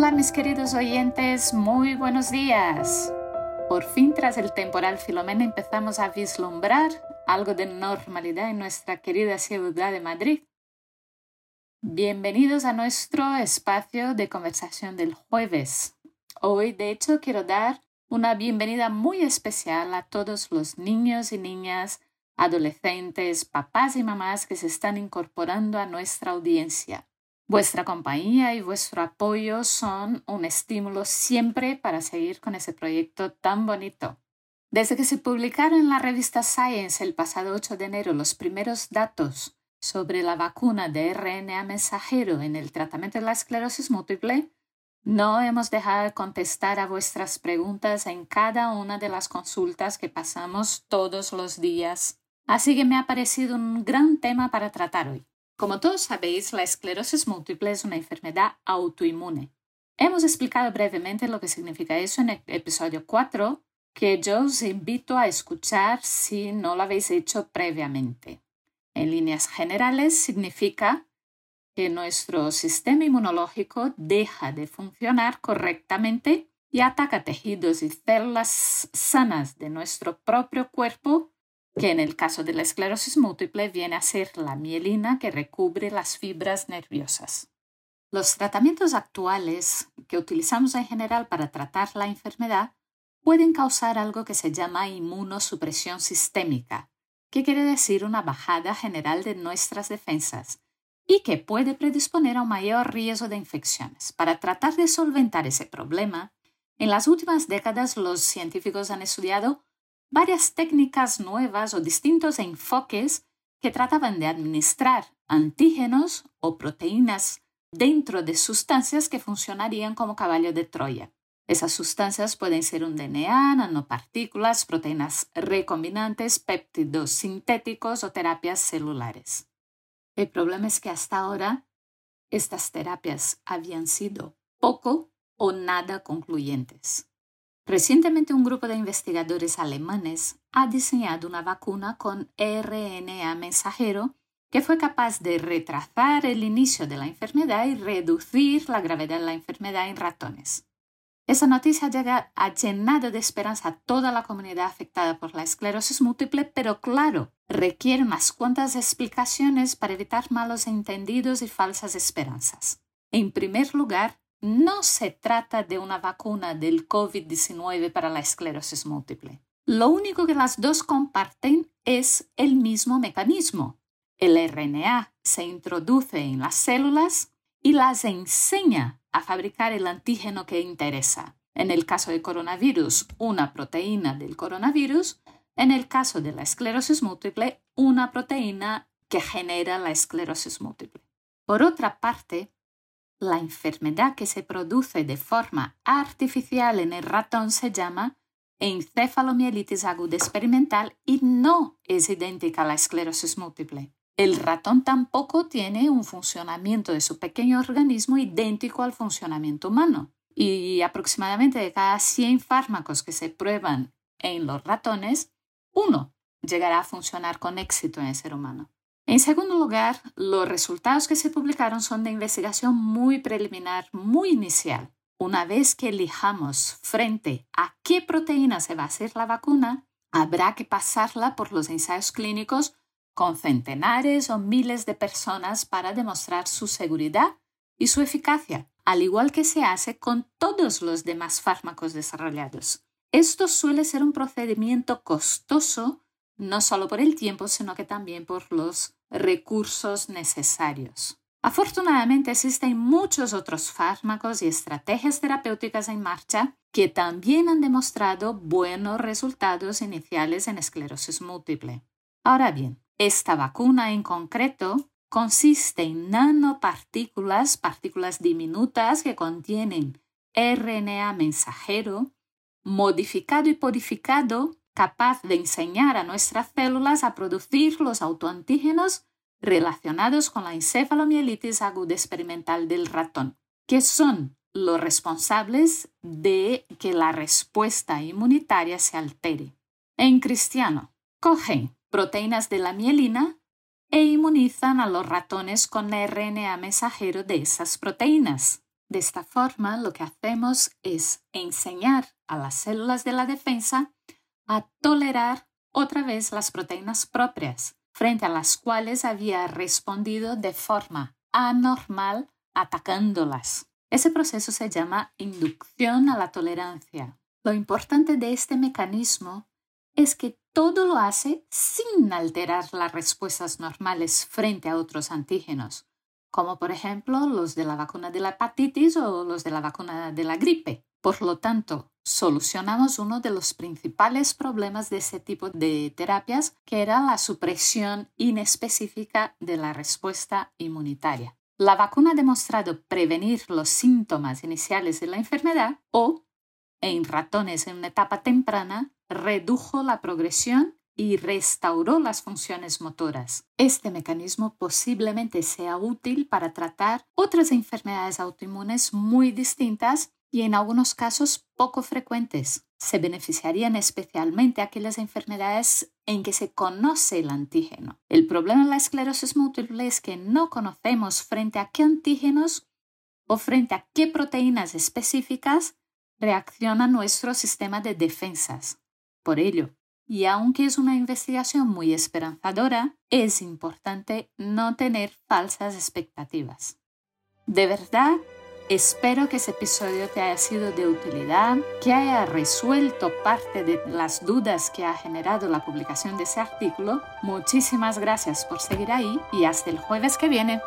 Hola mis queridos oyentes, muy buenos días. Por fin tras el temporal Filomena empezamos a vislumbrar algo de normalidad en nuestra querida ciudad de Madrid. Bienvenidos a nuestro espacio de conversación del jueves. Hoy, de hecho, quiero dar una bienvenida muy especial a todos los niños y niñas, adolescentes, papás y mamás que se están incorporando a nuestra audiencia. Vuestra compañía y vuestro apoyo son un estímulo siempre para seguir con ese proyecto tan bonito. Desde que se publicaron en la revista Science el pasado 8 de enero los primeros datos sobre la vacuna de RNA mensajero en el tratamiento de la esclerosis múltiple, no hemos dejado de contestar a vuestras preguntas en cada una de las consultas que pasamos todos los días. Así que me ha parecido un gran tema para tratar hoy. Como todos sabéis, la esclerosis múltiple es una enfermedad autoinmune. Hemos explicado brevemente lo que significa eso en el episodio 4, que yo os invito a escuchar si no lo habéis hecho previamente. En líneas generales, significa que nuestro sistema inmunológico deja de funcionar correctamente y ataca tejidos y células sanas de nuestro propio cuerpo que en el caso de la esclerosis múltiple viene a ser la mielina que recubre las fibras nerviosas. Los tratamientos actuales que utilizamos en general para tratar la enfermedad pueden causar algo que se llama inmunosupresión sistémica, que quiere decir una bajada general de nuestras defensas y que puede predisponer a un mayor riesgo de infecciones. Para tratar de solventar ese problema, en las últimas décadas los científicos han estudiado varias técnicas nuevas o distintos enfoques que trataban de administrar antígenos o proteínas dentro de sustancias que funcionarían como caballo de Troya. Esas sustancias pueden ser un DNA, nanopartículas, proteínas recombinantes, péptidos sintéticos o terapias celulares. El problema es que hasta ahora estas terapias habían sido poco o nada concluyentes. Recientemente un grupo de investigadores alemanes ha diseñado una vacuna con RNA mensajero que fue capaz de retrasar el inicio de la enfermedad y reducir la gravedad de la enfermedad en ratones. Esa noticia llega a llenado de esperanza a toda la comunidad afectada por la esclerosis múltiple, pero claro, requiere más cuantas explicaciones para evitar malos entendidos y falsas esperanzas. En primer lugar, no se trata de una vacuna del COVID-19 para la esclerosis múltiple. Lo único que las dos comparten es el mismo mecanismo. El RNA se introduce en las células y las enseña a fabricar el antígeno que interesa. En el caso de coronavirus, una proteína del coronavirus. En el caso de la esclerosis múltiple, una proteína que genera la esclerosis múltiple. Por otra parte, la enfermedad que se produce de forma artificial en el ratón se llama encefalomielitis aguda experimental y no es idéntica a la esclerosis múltiple. El ratón tampoco tiene un funcionamiento de su pequeño organismo idéntico al funcionamiento humano. Y aproximadamente de cada 100 fármacos que se prueban en los ratones, uno llegará a funcionar con éxito en el ser humano. En segundo lugar, los resultados que se publicaron son de investigación muy preliminar, muy inicial. Una vez que elijamos frente a qué proteína se va a hacer la vacuna, habrá que pasarla por los ensayos clínicos con centenares o miles de personas para demostrar su seguridad y su eficacia, al igual que se hace con todos los demás fármacos desarrollados. Esto suele ser un procedimiento costoso no solo por el tiempo, sino que también por los recursos necesarios. Afortunadamente existen muchos otros fármacos y estrategias terapéuticas en marcha que también han demostrado buenos resultados iniciales en esclerosis múltiple. Ahora bien, esta vacuna en concreto consiste en nanopartículas, partículas diminutas que contienen RNA mensajero, modificado y purificado capaz de enseñar a nuestras células a producir los autoantígenos relacionados con la encefalomielitis aguda experimental del ratón, que son los responsables de que la respuesta inmunitaria se altere. En cristiano, cogen proteínas de la mielina e inmunizan a los ratones con RNA mensajero de esas proteínas. De esta forma, lo que hacemos es enseñar a las células de la defensa a tolerar otra vez las proteínas propias, frente a las cuales había respondido de forma anormal atacándolas. Ese proceso se llama inducción a la tolerancia. Lo importante de este mecanismo es que todo lo hace sin alterar las respuestas normales frente a otros antígenos, como por ejemplo los de la vacuna de la hepatitis o los de la vacuna de la gripe. Por lo tanto, solucionamos uno de los principales problemas de ese tipo de terapias, que era la supresión inespecífica de la respuesta inmunitaria. La vacuna ha demostrado prevenir los síntomas iniciales de la enfermedad o, en ratones en una etapa temprana, redujo la progresión y restauró las funciones motoras. Este mecanismo posiblemente sea útil para tratar otras enfermedades autoinmunes muy distintas y en algunos casos poco frecuentes. Se beneficiarían especialmente aquellas enfermedades en que se conoce el antígeno. El problema en la esclerosis múltiple es que no conocemos frente a qué antígenos o frente a qué proteínas específicas reacciona nuestro sistema de defensas. Por ello, y aunque es una investigación muy esperanzadora, es importante no tener falsas expectativas. De verdad, espero que ese episodio te haya sido de utilidad, que haya resuelto parte de las dudas que ha generado la publicación de ese artículo. Muchísimas gracias por seguir ahí y hasta el jueves que viene.